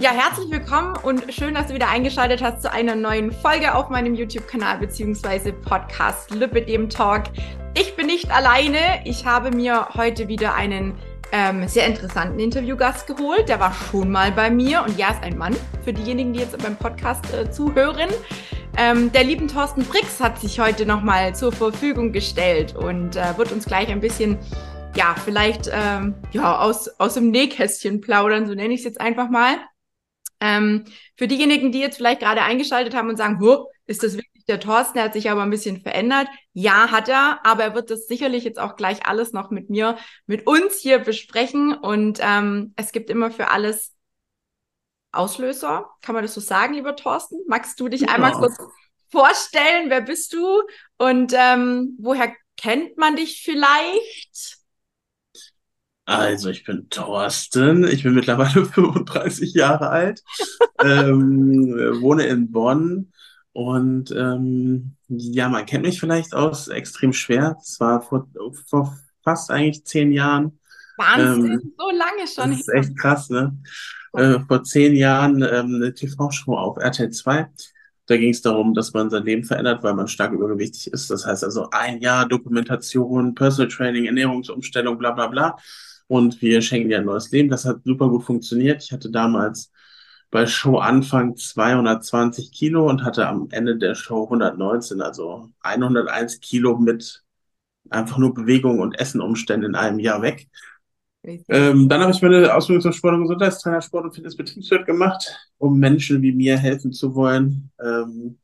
Ja, herzlich willkommen und schön, dass du wieder eingeschaltet hast zu einer neuen Folge auf meinem YouTube-Kanal bzw. Podcast Lübbe dem Talk. Ich bin nicht alleine. Ich habe mir heute wieder einen ähm, sehr interessanten Interviewgast geholt. Der war schon mal bei mir und ja, ist ein Mann für diejenigen, die jetzt beim Podcast äh, zuhören. Ähm, der lieben Thorsten Brix hat sich heute nochmal zur Verfügung gestellt und äh, wird uns gleich ein bisschen ja, vielleicht ähm, ja, aus, aus dem Nähkästchen plaudern, so nenne ich es jetzt einfach mal. Ähm, für diejenigen, die jetzt vielleicht gerade eingeschaltet haben und sagen, ist das wirklich der Thorsten? Der hat sich aber ein bisschen verändert. Ja, hat er, aber er wird das sicherlich jetzt auch gleich alles noch mit mir, mit uns hier besprechen. Und ähm, es gibt immer für alles Auslöser. Kann man das so sagen, lieber Thorsten? Magst du dich ja. einmal kurz vorstellen? Wer bist du? Und ähm, woher kennt man dich vielleicht? Also, ich bin Thorsten, ich bin mittlerweile 35 Jahre alt, ähm, wohne in Bonn und ähm, ja, man kennt mich vielleicht aus Extrem Schwer. Es war vor, vor fast eigentlich zehn Jahren. Wahnsinn, ähm, so lange schon. Das ist echt krass, ne? Äh, vor zehn Jahren ähm, eine TV-Show auf RTL 2. Da ging es darum, dass man sein Leben verändert, weil man stark übergewichtig ist. Das heißt also ein Jahr Dokumentation, Personal Training, Ernährungsumstellung, bla bla bla und wir schenken dir ein neues Leben. Das hat super gut funktioniert. Ich hatte damals bei Show Anfang 220 Kilo und hatte am Ende der Show 119, also 101 Kilo mit einfach nur Bewegung und Essenumständen in einem Jahr weg. Ähm, dann habe ich meine Ausbildung zum Sport- und Gesundheitstrainer, Sport- und Fitnessbetriebswirt gemacht, um Menschen wie mir helfen zu wollen. Ähm,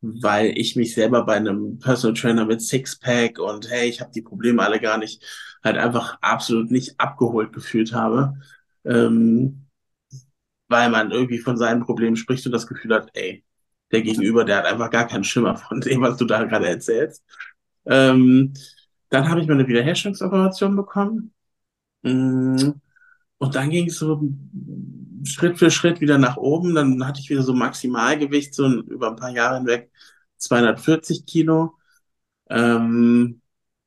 weil ich mich selber bei einem Personal Trainer mit Sixpack und hey, ich habe die Probleme alle gar nicht, halt einfach absolut nicht abgeholt gefühlt habe. Ähm, weil man irgendwie von seinen Problemen spricht und das Gefühl hat, ey, der Gegenüber, der hat einfach gar keinen Schimmer von dem, was du da gerade erzählst. Ähm, dann habe ich meine Wiederherstellungsoperation bekommen. Mm, und dann ging es so Schritt für Schritt wieder nach oben. Dann hatte ich wieder so Maximalgewicht, so über ein paar Jahre hinweg 240 Kilo. Ähm,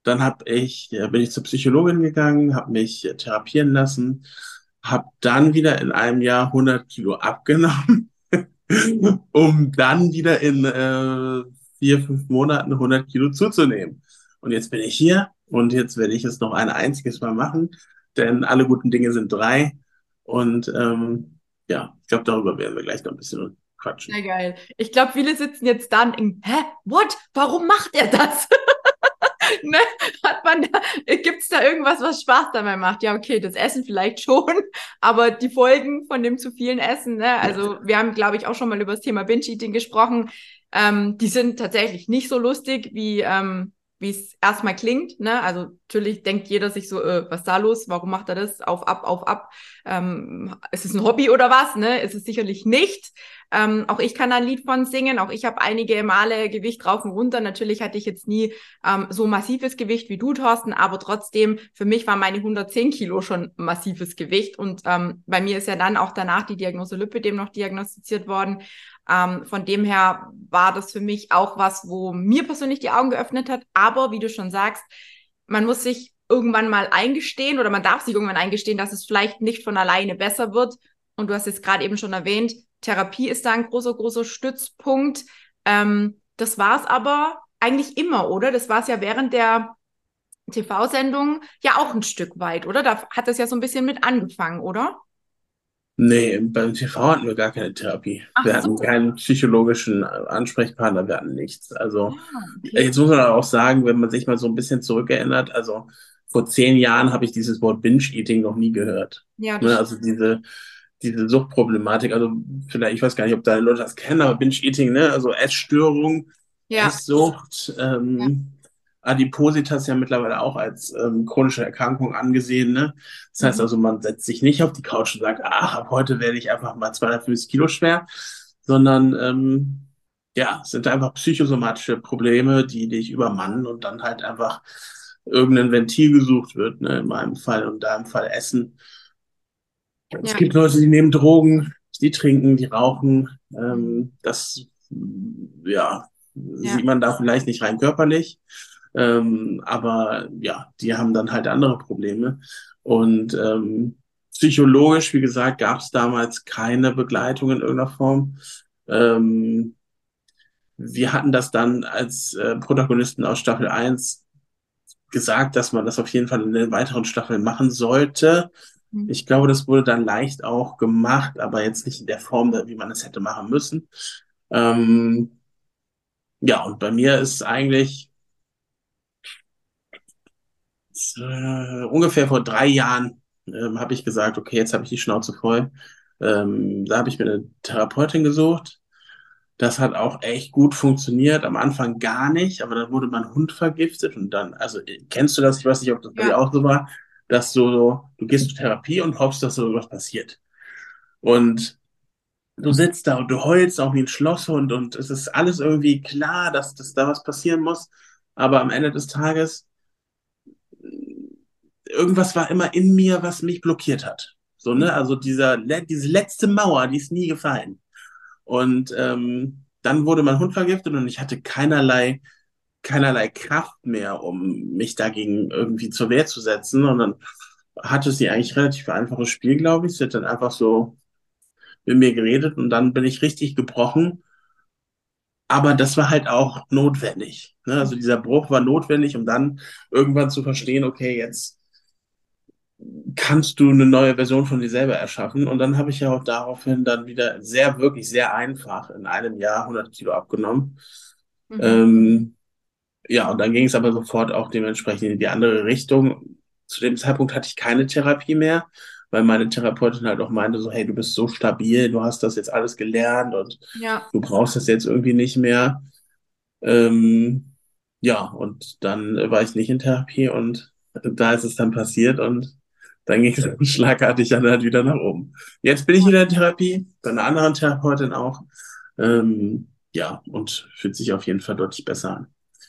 dann hab ich, ja, bin ich zur Psychologin gegangen, habe mich therapieren lassen, habe dann wieder in einem Jahr 100 Kilo abgenommen, um dann wieder in äh, vier, fünf Monaten 100 Kilo zuzunehmen. Und jetzt bin ich hier und jetzt werde ich es noch ein einziges Mal machen, denn alle guten Dinge sind drei. Und ähm, ja, ich glaube, darüber werden wir gleich noch ein bisschen quatschen. Sehr geil. Ich glaube, viele sitzen jetzt da und denken, hä, what? Warum macht er das? ne? Hat man da, gibt's da irgendwas, was Spaß dabei macht? Ja, okay, das Essen vielleicht schon, aber die Folgen von dem zu vielen Essen, ne? Also wir haben, glaube ich, auch schon mal über das Thema Binge-Eating gesprochen. Ähm, die sind tatsächlich nicht so lustig wie ähm, wie es erstmal klingt. Ne? Also natürlich denkt jeder sich so, äh, was da los? Warum macht er das? Auf, ab, auf, ab. Ähm, ist es ein Hobby oder was? Ne? Ist es sicherlich nicht. Ähm, auch ich kann ein Lied von singen. Auch ich habe einige Male Gewicht rauf und runter. Natürlich hatte ich jetzt nie ähm, so massives Gewicht wie du, Thorsten, aber trotzdem, für mich war meine 110 Kilo schon massives Gewicht. Und ähm, bei mir ist ja dann auch danach die Diagnose Lipidem noch diagnostiziert worden. Ähm, von dem her war das für mich auch was, wo mir persönlich die Augen geöffnet hat. Aber wie du schon sagst, man muss sich irgendwann mal eingestehen oder man darf sich irgendwann eingestehen, dass es vielleicht nicht von alleine besser wird. Und du hast jetzt gerade eben schon erwähnt, Therapie ist da ein großer, großer Stützpunkt. Ähm, das war es aber eigentlich immer, oder? Das war es ja während der TV-Sendung ja auch ein Stück weit, oder? Da hat es ja so ein bisschen mit angefangen, oder? Nee, beim TV hatten wir gar keine Therapie. Ach wir hatten so. keinen psychologischen Ansprechpartner, wir hatten nichts. Also ah, okay. jetzt muss man auch sagen, wenn man sich mal so ein bisschen zurückerinnert, also vor zehn Jahren habe ich dieses Wort Binge-Eating noch nie gehört. Ja, ne, also diese, diese Suchtproblematik, also vielleicht, ich weiß gar nicht, ob da Leute das kennen, aber Binge-Eating, ne, also Essstörung, ja. Esssucht, ähm, ja. Adipositas ja mittlerweile auch als ähm, chronische Erkrankung angesehen. Ne? Das heißt mhm. also, man setzt sich nicht auf die Couch und sagt, ach, ab heute werde ich einfach mal 250 Kilo schwer, sondern ähm, ja, sind einfach psychosomatische Probleme, die dich übermannen und dann halt einfach irgendein Ventil gesucht wird, ne, in meinem Fall und da im Fall Essen. Ja. Es gibt Leute, die nehmen Drogen, die trinken, die rauchen. Ähm, das ja, ja, sieht man da vielleicht nicht rein körperlich. Ähm, aber ja, die haben dann halt andere Probleme. Und ähm, psychologisch, wie gesagt, gab es damals keine Begleitung in irgendeiner Form. Ähm, wir hatten das dann als äh, Protagonisten aus Staffel 1 gesagt, dass man das auf jeden Fall in den weiteren Staffeln machen sollte. Mhm. Ich glaube, das wurde dann leicht auch gemacht, aber jetzt nicht in der Form, wie man es hätte machen müssen. Ähm, ja, und bei mir ist eigentlich äh, ungefähr vor drei Jahren ähm, habe ich gesagt, okay, jetzt habe ich die Schnauze voll. Ähm, da habe ich mir eine Therapeutin gesucht. Das hat auch echt gut funktioniert. Am Anfang gar nicht, aber dann wurde mein Hund vergiftet und dann, also kennst du das? Ich weiß nicht, ob das bei dir auch so war, dass du, du gehst zur Therapie und hoffst, dass so irgendwas passiert. Und du sitzt da und du heulst auch wie ein Schlosshund und es ist alles irgendwie klar, dass, dass da was passieren muss. Aber am Ende des Tages irgendwas war immer in mir, was mich blockiert hat. So, ne? Also dieser, diese letzte Mauer, die ist nie gefallen. Und ähm, dann wurde mein Hund vergiftet und ich hatte keinerlei, keinerlei Kraft mehr, um mich dagegen irgendwie zur Wehr zu setzen. Und dann hatte sie eigentlich relativ einfaches Spiel, glaube ich. Sie hat dann einfach so mit mir geredet und dann bin ich richtig gebrochen. Aber das war halt auch notwendig. Ne? Also dieser Bruch war notwendig, um dann irgendwann zu verstehen, okay, jetzt kannst du eine neue Version von dir selber erschaffen. Und dann habe ich ja auch daraufhin dann wieder sehr, wirklich sehr einfach in einem Jahr 100 Kilo abgenommen. Mhm. Ähm, ja, und dann ging es aber sofort auch dementsprechend in die andere Richtung. Zu dem Zeitpunkt hatte ich keine Therapie mehr, weil meine Therapeutin halt auch meinte so, hey, du bist so stabil, du hast das jetzt alles gelernt und ja. du brauchst das jetzt irgendwie nicht mehr. Ähm, ja, und dann war ich nicht in Therapie und da ist es dann passiert und dann ging es schlagartig dann halt wieder nach oben. Jetzt bin ich wieder in Therapie, bei einer anderen Therapeutin auch. Ähm, ja, und fühlt sich auf jeden Fall deutlich besser an.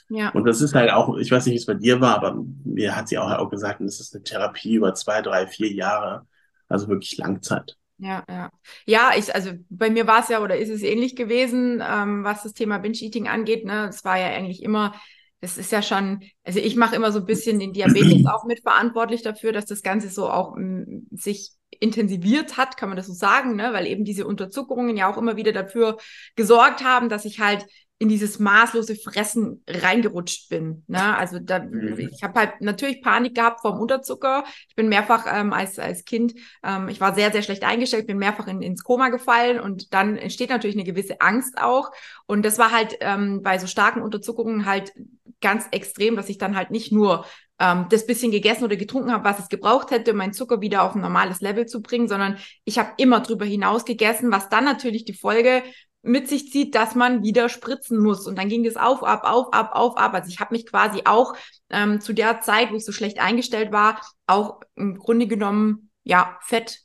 Ja. Und das ist halt auch, ich weiß nicht, wie es bei dir war, aber mir hat sie auch, auch gesagt, das ist eine Therapie über zwei, drei, vier Jahre. Also wirklich Langzeit. Ja, ja. Ja, ich, also bei mir war es ja oder ist es ähnlich gewesen, ähm, was das Thema Binge-Eating angeht. Ne? Es war ja eigentlich immer das ist ja schon, also ich mache immer so ein bisschen den Diabetes auch mitverantwortlich dafür, dass das Ganze so auch m, mm, sich intensiviert hat, kann man das so sagen, ne? weil eben diese Unterzuckerungen ja auch immer wieder dafür gesorgt haben, dass ich halt in dieses maßlose Fressen reingerutscht bin. Ne? Also da, mhm. ich habe halt natürlich Panik gehabt vom Unterzucker. Ich bin mehrfach ähm, als, als Kind, ähm, ich war sehr, sehr schlecht eingestellt, bin mehrfach in, ins Koma gefallen und dann entsteht natürlich eine gewisse Angst auch. Und das war halt ähm, bei so starken Unterzuckerungen halt ganz extrem, dass ich dann halt nicht nur ähm, das bisschen gegessen oder getrunken habe, was es gebraucht hätte, um meinen Zucker wieder auf ein normales Level zu bringen, sondern ich habe immer drüber hinaus gegessen, was dann natürlich die Folge mit sich zieht, dass man wieder spritzen muss. Und dann ging es auf, ab, auf, ab, auf, ab. Also ich habe mich quasi auch ähm, zu der Zeit, wo ich so schlecht eingestellt war, auch im Grunde genommen, ja, Fett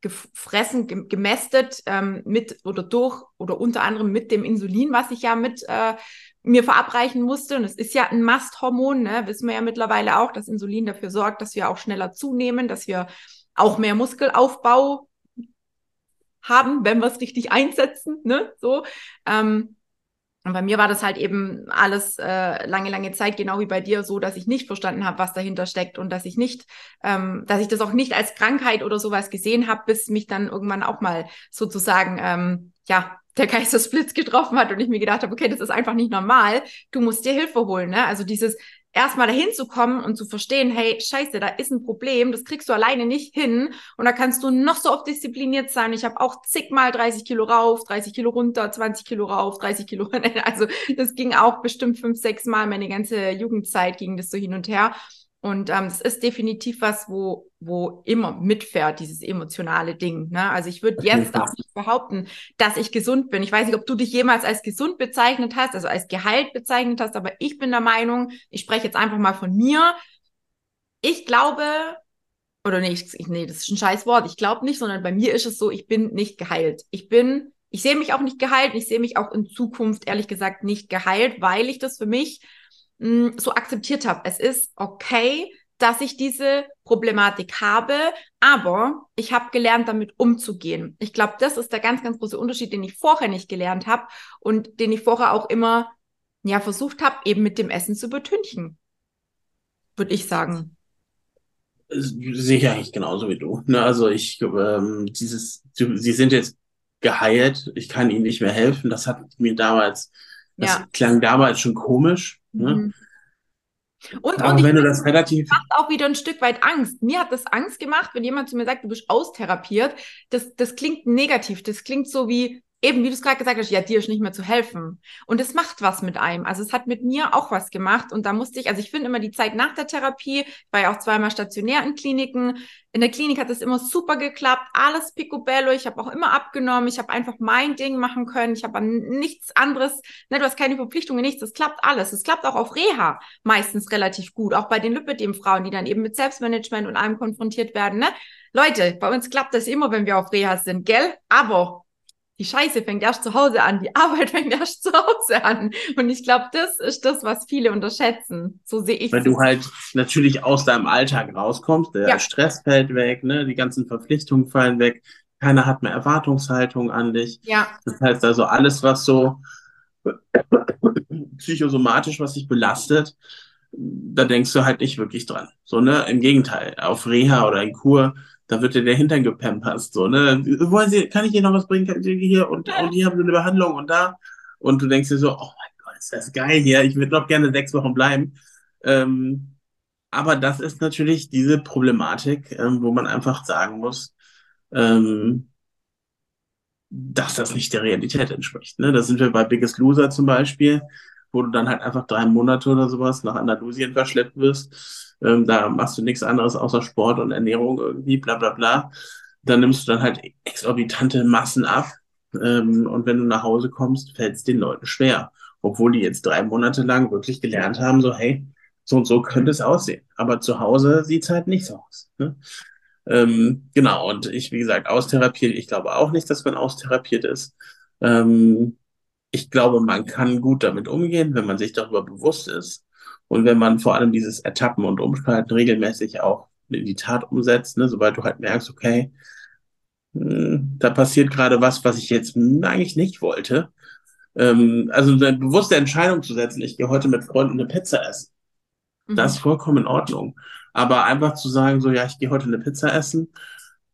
gefressen, gemästet ähm, mit oder durch oder unter anderem mit dem Insulin, was ich ja mit äh, mir verabreichen musste. Und es ist ja ein Masthormon, ne? wissen wir ja mittlerweile auch, dass Insulin dafür sorgt, dass wir auch schneller zunehmen, dass wir auch mehr Muskelaufbau haben, wenn wir es richtig einsetzen, ne? So. Ähm, und bei mir war das halt eben alles äh, lange, lange Zeit, genau wie bei dir, so, dass ich nicht verstanden habe, was dahinter steckt und dass ich nicht, ähm, dass ich das auch nicht als Krankheit oder sowas gesehen habe, bis mich dann irgendwann auch mal sozusagen, ähm, ja, der Geistesblitz getroffen hat und ich mir gedacht habe, okay, das ist einfach nicht normal. Du musst dir Hilfe holen, ne? Also dieses, erstmal dahin zu kommen und zu verstehen, hey, scheiße, da ist ein Problem, das kriegst du alleine nicht hin. Und da kannst du noch so oft diszipliniert sein. Ich habe auch zigmal 30 Kilo rauf, 30 Kilo runter, 20 Kilo rauf, 30 Kilo, also das ging auch bestimmt fünf, sechs Mal, meine ganze Jugendzeit ging das so hin und her und ähm, es ist definitiv was, wo, wo immer mitfährt, dieses emotionale Ding. Ne? Also ich würde jetzt auch nicht behaupten, dass ich gesund bin. Ich weiß nicht, ob du dich jemals als gesund bezeichnet hast, also als geheilt bezeichnet hast, aber ich bin der Meinung, ich spreche jetzt einfach mal von mir. Ich glaube, oder nee, ich, nee, das ist ein scheiß Wort. Ich glaube nicht, sondern bei mir ist es so, ich bin nicht geheilt. Ich bin, ich sehe mich auch nicht geheilt. Ich sehe mich auch in Zukunft ehrlich gesagt nicht geheilt, weil ich das für mich mh, mm, so akzeptiert habe. Es ist okay, dass ich diese Problematik habe, aber ich habe gelernt, damit umzugehen. Ich glaube, das ist der ganz, ganz große Unterschied, den ich vorher nicht gelernt habe und den ich vorher auch immer ja versucht habe, eben mit dem Essen zu betünchen, würde ich sagen. Sehe ich eigentlich genauso wie du. Ne? Also ich, ähm, dieses, sie sind jetzt geheilt, ich kann ihnen nicht mehr helfen. Das hat mir damals, das Ja. klang damals schon komisch. Ne? Mhm. Und, Aber und wenn du das relativ, macht auch wieder ein Stück weit Angst. Mir hat das Angst gemacht, wenn jemand zu mir sagt, du bist austherapiert. Das, das klingt negativ. Das klingt so wie, eben wie du es gerade gesagt hast, ja, dir ist nicht mehr zu helfen. Und es macht was mit einem. Also es hat mit mir auch was gemacht. Und da musste ich, also ich finde immer die Zeit nach der Therapie, ich war ja auch zweimal stationär in Kliniken. In der Klinik hat es immer super geklappt, alles picobello. Ich habe auch immer abgenommen. Ich habe einfach mein Ding machen können. Ich habe nichts anderes, ne, du hast keine Verpflichtungen, nichts. Es klappt alles. Es klappt auch auf Reha meistens relativ gut. Auch bei den Lipidem-Frauen, die dann eben mit Selbstmanagement und allem konfrontiert werden. Ne? Leute, bei uns klappt das immer, wenn wir auf Reha sind, gell? Aber die Scheiße fängt erst zu Hause an, die Arbeit fängt erst zu Hause an. Und ich glaube, das ist das, was viele unterschätzen. So sehe ich wenn du halt natürlich aus deinem Alltag rauskommst, der Ja. Stress fällt weg, ne? Die ganzen Verpflichtungen fallen weg, keiner hat mehr Erwartungshaltung an dich. Ja, Das heißt also, alles, was so psychosomatisch, was dich belastet, da denkst du halt nicht wirklich dran. So, ne? Im Gegenteil, auf Reha oder in Kur, da wird dir der Hintern gepampert, so, ne? Wollen Sie, kann ich Ihnen noch was bringen? Kann ich hier und, und hier haben Sie eine Behandlung und da. Und du denkst dir so, oh mein Gott, ist das geil hier, ich würde noch gerne sechs Wochen bleiben. Ähm, aber das ist natürlich diese Problematik, ähm, wo man einfach sagen muss, ähm, dass das nicht der Realität entspricht. Ne? Da sind wir bei Biggest Loser zum Beispiel, wo du dann halt einfach drei Monate oder sowas nach Andalusien verschleppt wirst. Ähm, da machst du nichts anderes außer Sport und Ernährung irgendwie, bla bla bla. Dann nimmst du dann halt exorbitante Massen ab. Ähm, und wenn du nach Hause kommst, fällt es den Leuten schwer. Obwohl die jetzt drei Monate lang wirklich gelernt haben, so hey, so und so könnte es aussehen. Aber zu Hause sieht's halt nicht so aus. Ne? Ähm, genau, und ich, wie gesagt, austherapiert, ich glaube auch nicht, dass man austherapiert ist. Ähm, ich glaube, man kann gut damit umgehen, wenn man sich darüber bewusst ist und wenn man vor allem dieses Ertappen und Umschalten regelmäßig auch in die Tat umsetzt, ne, sobald du halt merkst, okay, mh, da passiert gerade was, was ich jetzt eigentlich nicht wollte. Ähm, also eine bewusste Entscheidung zu setzen, ich gehe heute mit Freunden eine Pizza essen. Mhm. Das ist vollkommen in Ordnung. Aber einfach zu sagen, so, ja, ich gehe heute eine Pizza essen,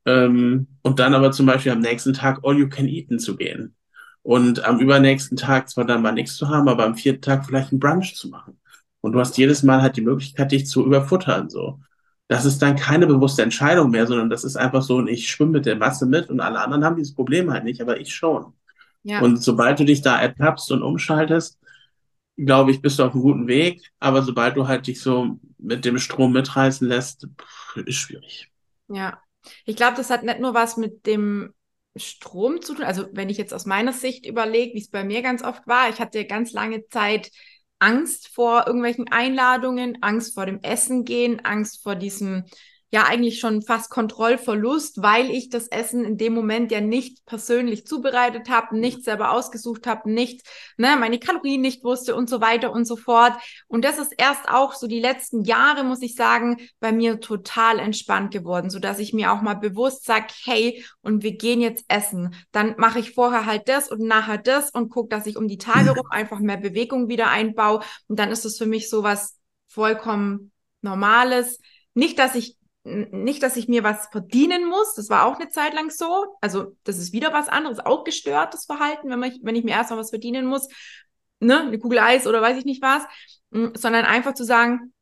ähm, und dann aber zum Beispiel am nächsten Tag all you can eaten zu gehen. Und am übernächsten Tag zwar dann mal nichts zu haben, aber am vierten Tag vielleicht einen Brunch zu machen. Und du hast jedes Mal halt die Möglichkeit, dich zu überfuttern, so. Das ist dann keine bewusste Entscheidung mehr, sondern das ist einfach so, und ich schwimme mit der Masse mit und alle anderen haben dieses Problem halt nicht, aber ich schon. ja. Und sobald du dich da ertappst und umschaltest, glaube ich, bist du auf einem guten Weg. Aber sobald du halt dich so mit dem Strom mitreißen lässt, ist schwierig. Ja, ich glaube, das hat nicht nur was mit dem Strom zu tun. Also wenn ich jetzt aus meiner Sicht überlege, wie es bei mir ganz oft war, ich hatte ganz lange Zeit Angst vor irgendwelchen Einladungen, Angst vor dem Essen gehen, Angst vor diesem, ja eigentlich schon fast Kontrollverlust, weil ich das Essen in dem Moment ja nicht persönlich zubereitet habe, nicht selber ausgesucht habe, nicht, ne, meine Kalorien nicht wusste und so weiter und so fort. Und das ist erst auch so die letzten Jahre, muss ich sagen, bei mir total entspannt geworden, so dass ich mir auch mal bewusst sage, hey, und wir gehen jetzt essen. Dann mache ich vorher halt das und nachher das und gucke, dass ich um die Tage rum einfach mehr Bewegung wieder einbaue. Und dann ist es für mich so was vollkommen Normales. Nicht, dass ich nicht, dass ich mir was verdienen muss. Das war auch eine Zeit lang so. Also, das ist wieder was anderes, auch gestörtes Verhalten, wenn, man, wenn ich mir erstmal was verdienen muss. Ne, eine Kugel Eis oder weiß ich nicht was. Mm, Sondern einfach zu sagen,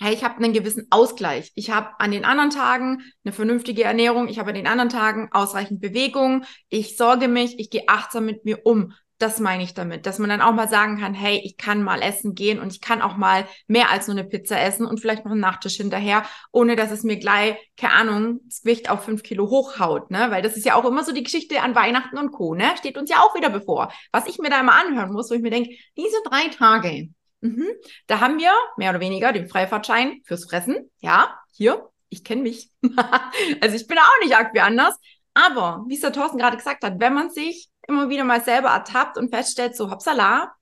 hey, ich habe einen gewissen Ausgleich. Ich habe an den anderen Tagen eine vernünftige Ernährung, ich habe an den anderen Tagen ausreichend Bewegung, ich sorge mich, ich gehe achtsam mit mir um. Das meine ich damit, dass man dann auch mal sagen kann, hey, ich kann mal essen gehen und ich kann auch mal mehr als nur eine Pizza essen und vielleicht noch einen Nachtisch hinterher, ohne dass es mir gleich, keine Ahnung, das Gewicht auf fünf Kilo hochhaut, ne? Weil das ist ja auch immer so die Geschichte an Weihnachten und Co., ne? Steht uns ja auch wieder bevor. Was ich mir da immer anhören muss, wo ich mir denke, diese drei Tage, mhm, da haben wir mehr oder weniger den Freifahrtschein fürs Fressen. Ja, hier, ich kenne mich. also ich bin auch nicht arg wie anders. Aber, wie es der Thorsten gerade gesagt hat, wenn man sich immer wieder mal selber ertappt und feststellt, so hoppsala,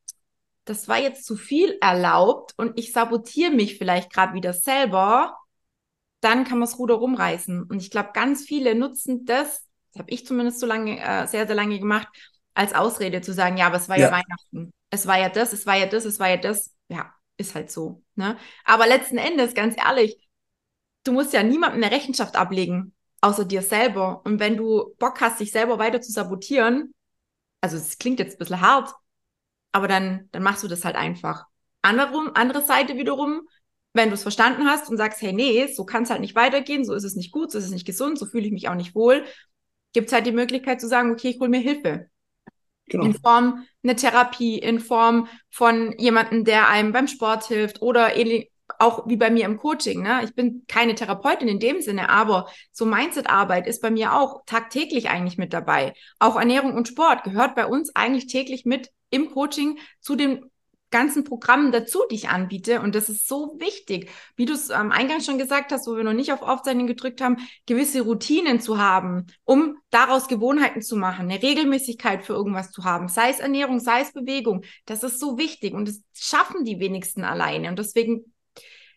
das war jetzt zu viel erlaubt und ich sabotiere mich vielleicht gerade wieder selber, dann kann man das Ruder rumreißen. Und ich glaube, ganz viele nutzen das, das habe ich zumindest so lange, äh, sehr, sehr lange gemacht, als Ausrede zu sagen, ja, aber es war ja. Ja. Weihnachten. Es war ja das, es war ja das, es war ja das. Ja, ist halt so. Ne? Aber letzten Endes, ganz ehrlich, du musst ja niemandem eine Rechenschaft ablegen, außer dir selber. Und wenn du Bock hast, dich selber weiter zu sabotieren, also es klingt jetzt ein bisschen hart, aber dann, dann machst du das halt einfach. Anderum, andere Seite wiederum, wenn du es verstanden hast und sagst, hey, nee, so kann es halt nicht weitergehen, so ist es nicht gut, so ist es nicht gesund, so fühle ich mich auch nicht wohl, gibt es halt die Möglichkeit zu sagen, okay, ich hole mir Hilfe. Genau. In Form eine Therapie, in Form von jemandem, der einem beim Sport hilft oder auch wie bei mir im Coaching. Ne? Ich bin keine Therapeutin in dem Sinne, aber so Mindset-Arbeit ist bei mir auch tagtäglich eigentlich mit dabei. Auch Ernährung und Sport gehört bei uns eigentlich täglich mit im Coaching zu den ganzen Programmen dazu, die ich anbiete. Und das ist so wichtig, wie du es am Eingang schon gesagt hast, wo wir noch nicht auf Aufzeichnen gedrückt haben, gewisse Routinen zu haben, um daraus Gewohnheiten zu machen, eine Regelmäßigkeit für irgendwas zu haben, sei es Ernährung, sei es Bewegung. Das ist so wichtig und das schaffen die wenigsten alleine. Und deswegen,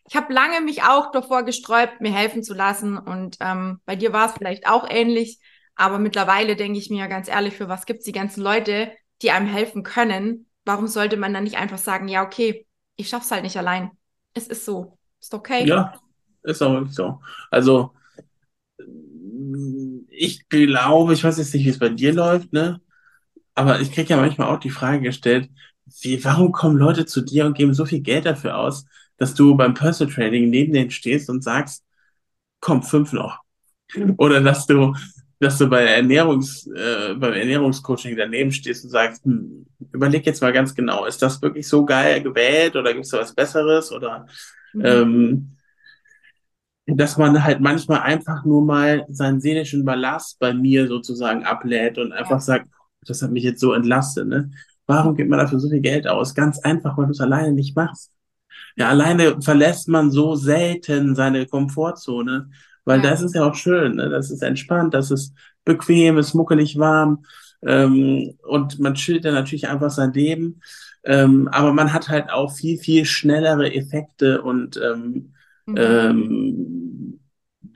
ich habe lange mich auch davor gesträubt, mir helfen zu lassen. Und ähm, bei dir war es vielleicht auch ähnlich. Aber mittlerweile denke ich mir ganz ehrlich, für was gibt es die ganzen Leute, die einem helfen können, warum sollte man dann nicht einfach sagen, ja, okay, ich schaff's halt nicht allein. Es ist so. Ist okay. Ja, ist auch wirklich so. Also, ich glaube, ich weiß jetzt nicht, wie es bei dir läuft, ne? Aber ich kriege ja manchmal auch die Frage gestellt, wie, warum kommen Leute zu dir und geben so viel Geld dafür aus, dass du beim Personal Training neben denen stehst und sagst, komm, fünf noch. Oder dass du dass du bei Ernährungs, äh, beim Ernährungscoaching daneben stehst und sagst, hm, überleg jetzt mal ganz genau, ist das wirklich so geil gewählt oder gibt es da was Besseres? Oder mhm. ähm, dass man halt manchmal einfach nur mal seinen seelischen Ballast bei mir sozusagen ablädt und einfach sagt, das hat mich jetzt so entlastet. Ne? Warum gibt man dafür so viel Geld aus? Ganz einfach, weil du es alleine nicht machst. Ja, alleine verlässt man so selten seine Komfortzone, weil ja. das ist ja auch schön, ne? das ist entspannt, das ist bequem, ist muckelig warm ähm, und man chillt dann natürlich einfach sein Leben. Ähm, aber man hat halt auch viel, viel schnellere Effekte und ähm, mhm. ähm,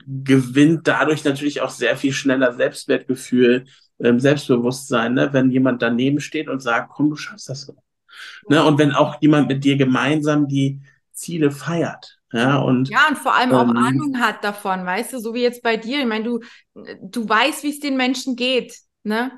gewinnt dadurch natürlich auch sehr viel schneller Selbstwertgefühl, ähm, Selbstbewusstsein, ne? wenn jemand daneben steht und sagt, komm, du schaffst das so. Ne? Und wenn auch jemand mit dir gemeinsam die Ziele feiert. Ja, und, ja, und vor allem auch ähm, Ahnung hat davon, weißt du, so wie jetzt bei dir. Ich meine, du, du weißt, wie es den Menschen geht, ne?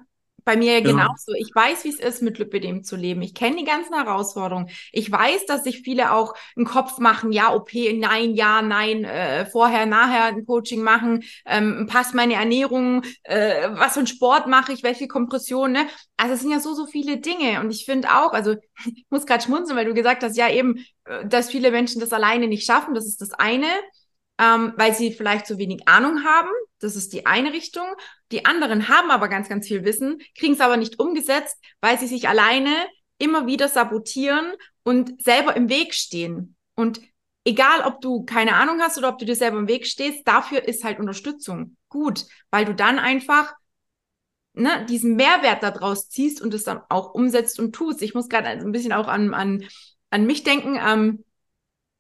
Bei mir ja genauso. Ich weiß, wie es ist, mit Lipidem zu leben. Ich kenne die ganzen Herausforderungen. Ich weiß, dass sich viele auch einen Kopf machen, ja, OP, nein, ja, nein, äh, vorher, nachher ein Coaching machen, ähm, passt meine Ernährung, äh, was für ein Sport mache ich, welche Kompression, ne? Also es sind ja so, so viele Dinge. Und ich finde auch, also ich muss gerade schmunzeln, weil du gesagt hast, ja eben, äh, dass viele Menschen das alleine nicht schaffen. Das ist das eine ähm, weil sie vielleicht zu wenig Ahnung haben. Das ist die eine Richtung. Die anderen haben aber ganz, ganz viel Wissen, kriegen es aber nicht umgesetzt, weil sie sich alleine immer wieder sabotieren und selber im Weg stehen. Und egal, ob du keine Ahnung hast oder ob du dir selber im Weg stehst, dafür ist halt Unterstützung gut, weil du dann einfach ne, diesen Mehrwert daraus ziehst und es dann auch umsetzt und tust. Ich muss gerade also ein bisschen auch an, an, an mich denken. Ähm,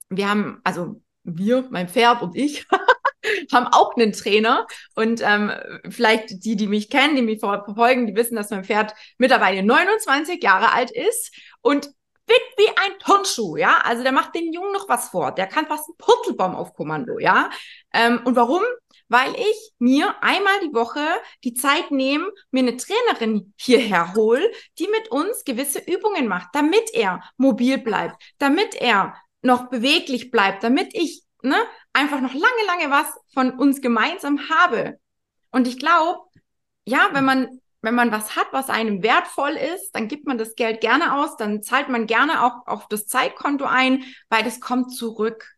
wir haben, also wir, mein Pferd und ich, haben auch einen Trainer. Und ähm, vielleicht die, die mich kennen, die mich verfolgen, die wissen, dass mein Pferd mittlerweile 29 Jahre alt ist und fit wie ein Turnschuh, ja. Also der macht den Jungen noch was vor. Der kann fast einen Purzelbaum auf Kommando, ja. Ähm, und warum? Weil ich mir einmal die Woche die Zeit nehme, mir eine Trainerin hierher hole, die mit uns gewisse Übungen macht, damit er mobil bleibt, damit er noch beweglich bleibt, damit ich ne, einfach noch lange, lange was von uns gemeinsam habe. Und ich glaube, ja, wenn man, wenn man was hat, was einem wertvoll ist, dann gibt man das Geld gerne aus, dann zahlt man gerne auch auf das Zeitkonto ein, weil das kommt zurück.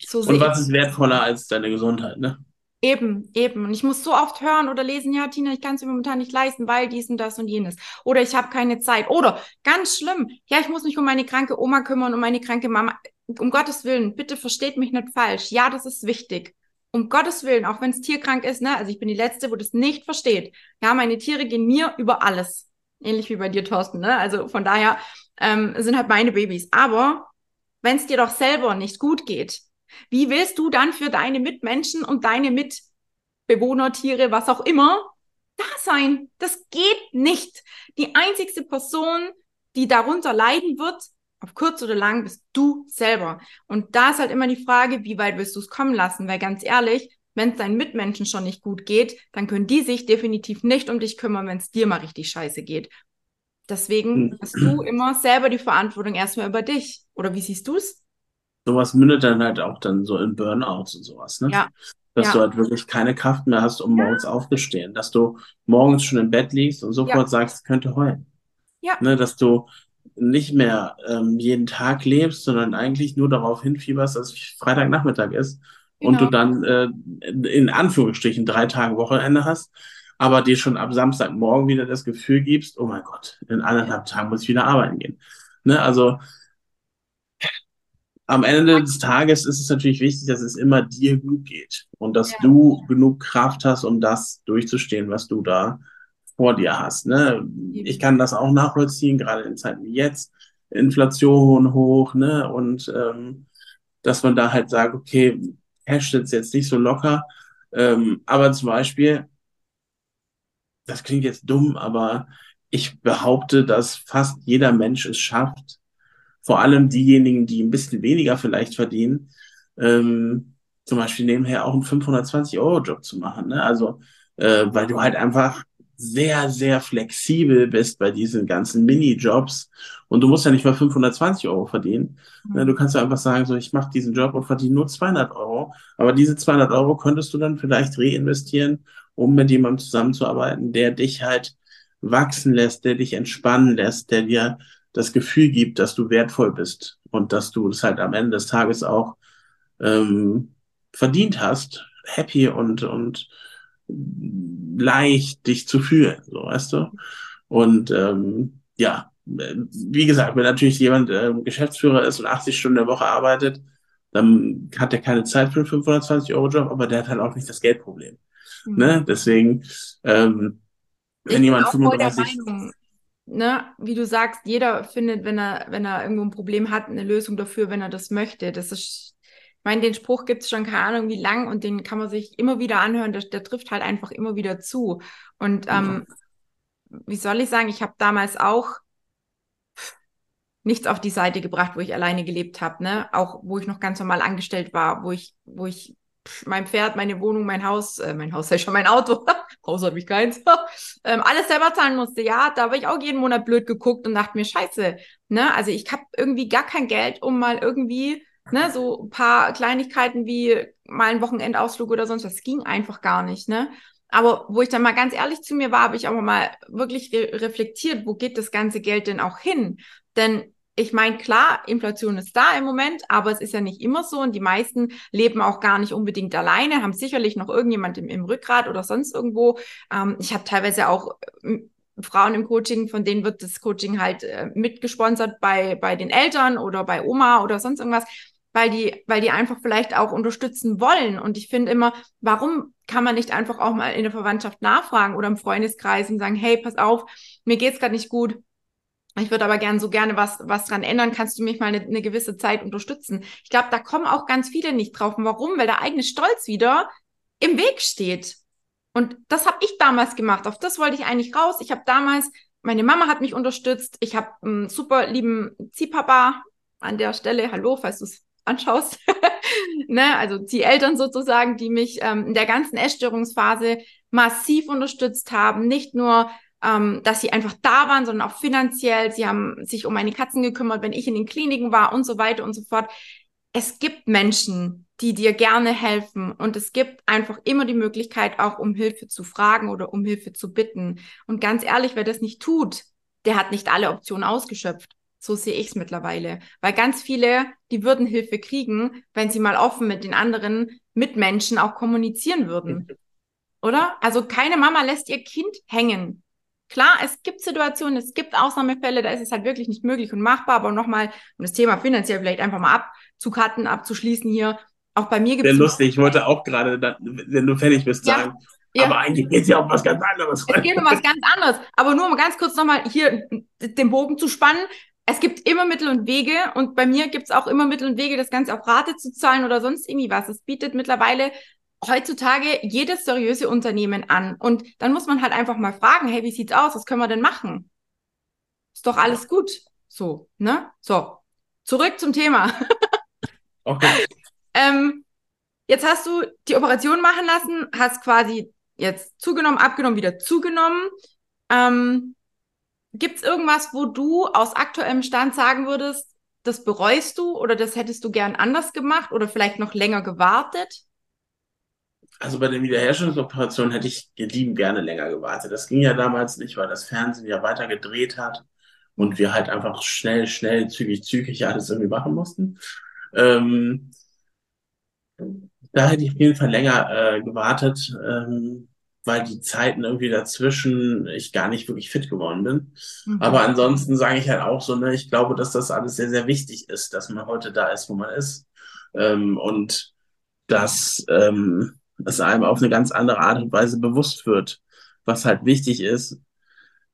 So Und was ist wertvoller als deine Gesundheit, ne? Eben, eben. Und ich muss so oft hören oder lesen, ja, Tina, ich kann es mir momentan nicht leisten, weil dies und das und jenes. Oder ich habe keine Zeit. Oder ganz schlimm, ja, ich muss mich um meine kranke Oma kümmern, um meine kranke Mama. Um Gottes Willen, bitte versteht mich nicht falsch. Ja, das ist wichtig. Um Gottes Willen, auch wenn es tierkrank ist, ne? Also ich bin die Letzte, wo das nicht versteht. Ja, meine Tiere gehen mir über alles. Ähnlich wie bei dir, Thorsten, ne? Also von daher ähm, sind halt meine Babys. Aber wenn es dir doch selber nicht gut geht, wie willst du dann für deine Mitmenschen und deine Mitbewohner, Tiere, was auch immer, da sein? Das geht nicht. Die einzigste Person, die darunter leiden wird, Auf kurz oder lang bist du selber. Und da ist halt immer die Frage, wie weit willst du es kommen lassen? Weil ganz ehrlich, wenn es deinen Mitmenschen schon nicht gut geht, dann können die sich definitiv nicht um dich kümmern, wenn es dir mal richtig scheiße geht. Deswegen hm. hast du immer selber die Verantwortung erstmal über dich. Oder wie siehst du es? Sowas mündet dann halt auch dann so in Burnouts und sowas, ne? Ja. Dass ja. du halt wirklich keine Kraft mehr hast, um ja. morgens aufzustehen. Dass du morgens schon im Bett liegst und sofort ja. sagst, könnte heulen. Ja. Ne, dass du nicht mehr ähm, jeden Tag lebst, sondern eigentlich nur darauf hinfieberst, dass es Freitagnachmittag ist genau. und du genau. dann äh, in Anführungsstrichen drei Tage Wochenende hast, aber dir schon ab Samstagmorgen wieder das Gefühl gibst, oh mein Gott, in anderthalb Tagen muss ich wieder arbeiten gehen. Ne, also am Ende des Tages ist es natürlich wichtig, dass es immer dir gut geht und dass ja. du genug Kraft hast, um das durchzustehen, was du da vor dir hast. Ne? Ich kann das auch nachvollziehen, gerade in Zeiten wie jetzt, Inflation hoch, ne? Und ähm, dass man da halt sagt, okay, Cash sitzt jetzt nicht so locker, ähm, aber zum Beispiel, das klingt jetzt dumm, aber ich behaupte, dass fast jeder Mensch es schafft, vor allem diejenigen, die ein bisschen weniger vielleicht verdienen, ähm, zum Beispiel nebenher auch einen 520-Euro-Job zu machen. Ne? Also, äh, weil du halt einfach sehr, sehr flexibel bist bei diesen ganzen Minijobs und du musst ja nicht mal 520 Euro verdienen. Mhm. Du kannst ja einfach sagen, so, ich mache diesen Job und verdiene nur 200 Euro, aber diese 200 Euro könntest du dann vielleicht reinvestieren, um mit jemandem zusammenzuarbeiten, der dich halt wachsen lässt, der dich entspannen lässt, der dir das Gefühl gibt, dass du wertvoll bist und dass du das halt am Ende des Tages auch ähm, verdient hast, happy und, und leicht dich zu fühlen, so weißt du. Und ähm, ja, wie gesagt, wenn natürlich jemand äh, Geschäftsführer ist und 80 Stunden der Woche arbeitet, dann hat er keine Zeit für einen 520 Euro Job, aber der hat halt auch nicht das Geldproblem. Mhm. Ne? Deswegen, ähm, wenn ich jemand 35 ne, wie du sagst, jeder findet, wenn er, wenn er irgendwo ein Problem hat, eine Lösung dafür, wenn er das möchte. Das ist, ich meine, den Spruch gibt es schon keine Ahnung wie lang und den kann man sich immer wieder anhören. Der, der trifft halt einfach immer wieder zu. Und ähm, wie soll ich sagen, ich habe damals auch nichts auf die Seite gebracht, wo ich alleine gelebt habe, ne? Auch wo ich noch ganz normal angestellt war, wo ich, wo ich mein Pferd, meine Wohnung, mein Haus, äh, mein Haus ist schon mein Auto, Haus habe ich keins, ähm, alles selber zahlen musste, ja, da habe ich auch jeden Monat blöd geguckt und dachte mir, scheiße, ne, also ich habe irgendwie gar kein Geld, um mal irgendwie, ne, so ein paar Kleinigkeiten wie mal ein Wochenendausflug oder sonst was, ging einfach gar nicht, ne. Aber wo ich dann mal ganz ehrlich zu mir war, habe ich auch mal wirklich re reflektiert, wo geht das ganze Geld denn auch hin? Denn ich meine, klar, Inflation ist da im Moment, aber es ist ja nicht immer so und die meisten leben auch gar nicht unbedingt alleine, haben sicherlich noch irgendjemand im, im Rückgrat oder sonst irgendwo. Ähm, ich habe teilweise auch äh, Frauen im Coaching, von denen wird das Coaching halt äh, mitgesponsert bei, bei den Eltern oder bei Oma oder sonst irgendwas, weil die, weil die einfach vielleicht auch unterstützen wollen. Und ich finde immer, warum kann man nicht einfach auch mal in der Verwandtschaft nachfragen oder im Freundeskreis und sagen, hey, pass auf, mir geht's gerade nicht gut ich würde aber gern so gerne was, was dran ändern. Kannst du mich mal eine, eine gewisse Zeit unterstützen? Ich glaube, da kommen auch ganz viele nicht drauf. Und warum? Weil der eigene Stolz wieder im Weg steht. Und das habe ich damals gemacht. Auf das wollte ich eigentlich raus. Ich habe damals, meine Mama hat mich unterstützt. Ich habe einen super lieben Ziehpapa an der Stelle. Hallo, falls du es anschaust. ne? Also Zieheltern sozusagen, die mich ähm, in der ganzen Essstörungsphase massiv unterstützt haben. Nicht nur ähm, dass sie einfach da waren, sondern auch finanziell. Sie haben sich um meine Katzen gekümmert, wenn ich in den Kliniken war und so weiter und so fort. Es gibt Menschen, die dir gerne helfen und es gibt einfach immer die Möglichkeit, auch um Hilfe zu fragen oder um Hilfe zu bitten. Und ganz ehrlich, wer das nicht tut, der hat nicht alle Optionen ausgeschöpft. So sehe ich es mittlerweile. Weil ganz viele, die würden Hilfe kriegen, wenn sie mal offen mit den anderen Mitmenschen auch kommunizieren würden. Oder? Also keine Mama lässt ihr Kind hängen. Klar, es gibt Situationen, es gibt Ausnahmefälle, da ist es halt wirklich nicht möglich und machbar, aber nochmal, um das Thema finanziell vielleicht einfach mal abzukarten, abzuschließen hier, auch bei mir gibt es. Sehr lustig, ich wollte auch gerade, wenn du fertig bist, ja. sagen, ja. Aber eigentlich geht es ja um was ganz anderes. Es geht um was ganz anderes. Aber nur um ganz kurz nochmal hier den Bogen zu spannen. Es gibt immer Mittel und Wege und bei mir gibt es auch immer Mittel und Wege, das Ganze auf Rate zu zahlen oder sonst irgendwie was. Es bietet mittlerweile heutzutage jedes seriöse Unternehmen an. Und dann muss man halt einfach mal fragen, hey, wie sieht's aus? Was können wir denn machen? Ist doch alles gut. So, ne? So. zurück zum Thema. Okay. ähm, jetzt hast du die Operation machen lassen, hast quasi jetzt zugenommen, abgenommen, wieder zugenommen. Ähm, Gibt es irgendwas, wo du aus aktuellem Stand sagen würdest, das bereust du oder das hättest du gern anders gemacht oder vielleicht noch länger gewartet? Also bei der Wiederherstellungsoperation hätte ich lieben gerne länger gewartet. Das ging ja damals nicht, weil das Fernsehen ja weiter gedreht hat und wir halt einfach schnell, schnell, zügig, zügig alles irgendwie machen mussten. Ähm, da hätte ich auf jeden Fall länger äh, gewartet, ähm, weil die Zeiten irgendwie dazwischen ich gar nicht wirklich fit geworden bin. Mhm. Aber ansonsten sage ich halt auch so, ne, ich glaube, dass das alles sehr, sehr wichtig ist, dass man heute da ist, wo man ist. Ähm, und dass ähm, es einem auf eine ganz andere Art und Weise bewusst wird, was halt wichtig ist.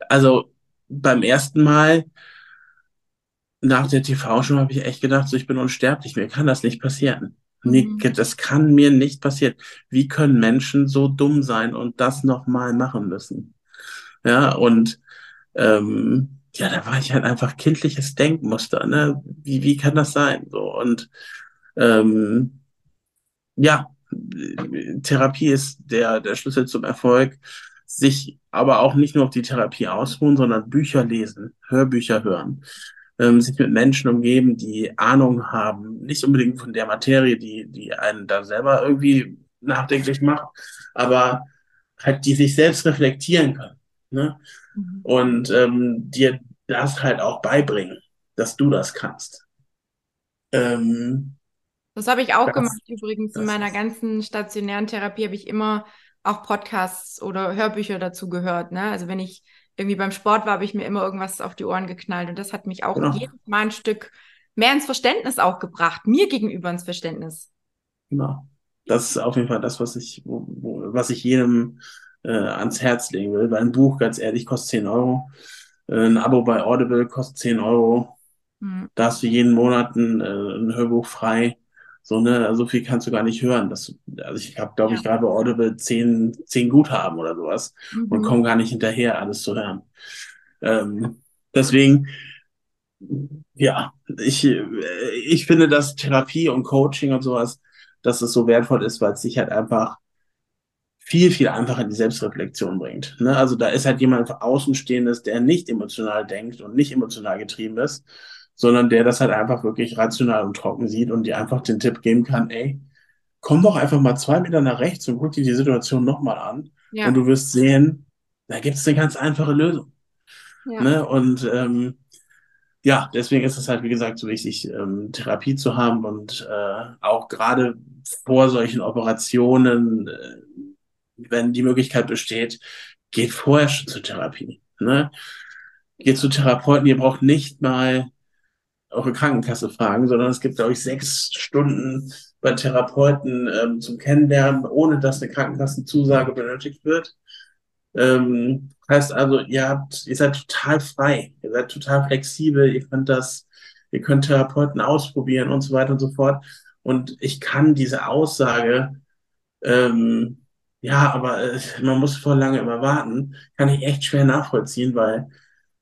Also beim ersten Mal nach der TV-Show habe ich echt gedacht, so ich bin unsterblich, mir kann das nicht passieren. Mhm. das kann mir nicht passieren. Wie können Menschen so dumm sein und das nochmal machen müssen? Ja, und ähm, ja, da war ich halt einfach kindliches Denkmuster, ne? Wie, wie kann das sein? So, und ähm, ja, Therapie ist der, der Schlüssel zum Erfolg. Sich aber auch nicht nur auf die Therapie ausruhen, sondern Bücher lesen, Hörbücher hören ähm, sich mit Menschen umgeben, die Ahnung haben, nicht unbedingt von der Materie, die, die einen da selber irgendwie nachdenklich macht, aber halt, die sich selbst reflektieren können. Ne? Mhm. Und ähm, dir das halt auch beibringen, dass du das kannst. Ähm, das habe ich auch das, gemacht übrigens. In meiner ganzen stationären Therapie habe ich immer auch Podcasts oder Hörbücher dazu gehört. Ne? Also wenn ich irgendwie beim Sport war, habe ich mir immer irgendwas auf die Ohren geknallt. Und das hat mich auch genau. jedes Mal ein Stück mehr ins Verständnis auch gebracht, mir gegenüber ins Verständnis. Genau. Das ist auf jeden Fall das, was ich, wo, wo, was ich jedem äh, ans Herz legen will. Weil ein Buch, ganz ehrlich, kostet 10 Euro. Äh, ein Abo bei Audible kostet 10 Euro. Mhm. Da hast du jeden Monat ein, äh, ein Hörbuch frei. So, ne, so viel kannst du gar nicht hören. Das, also ich habe, glaube ja. ich, gerade bei Audible zehn, zehn Guthaben oder sowas mhm. und komme gar nicht hinterher, alles zu hören. Ähm, deswegen, ja, ich, ich finde, dass Therapie und Coaching und sowas, dass es so wertvoll ist, weil es sich halt einfach viel, viel einfacher in die Selbstreflexion bringt. Ne? Also da ist halt jemand Außenstehendes, der nicht emotional denkt und nicht emotional getrieben ist, sondern der das halt einfach wirklich rational und trocken sieht und dir einfach den Tipp geben kann, ey, komm doch einfach mal zwei Meter nach rechts und guck dir die Situation nochmal an ja. und du wirst sehen, da gibt es eine ganz einfache Lösung. Ja. Ne? Und ähm, ja, deswegen ist es halt, wie gesagt, so wichtig, ähm, Therapie zu haben und äh, auch gerade vor solchen Operationen, äh, wenn die Möglichkeit besteht, geht vorher schon zur Therapie. Ne? Geht zu Therapeuten, ihr braucht nicht mal eure Krankenkasse fragen, sondern es gibt, glaube ich, sechs Stunden bei Therapeuten ähm, zum Kennenlernen, ohne dass eine Krankenkassenzusage benötigt wird. Ähm, heißt also, ihr habt, ihr seid total frei, ihr seid total flexibel, ihr könnt das, ihr könnt Therapeuten ausprobieren und so weiter und so fort. Und ich kann diese Aussage, ähm, ja, aber äh, man muss voll lange immer warten, kann ich echt schwer nachvollziehen, weil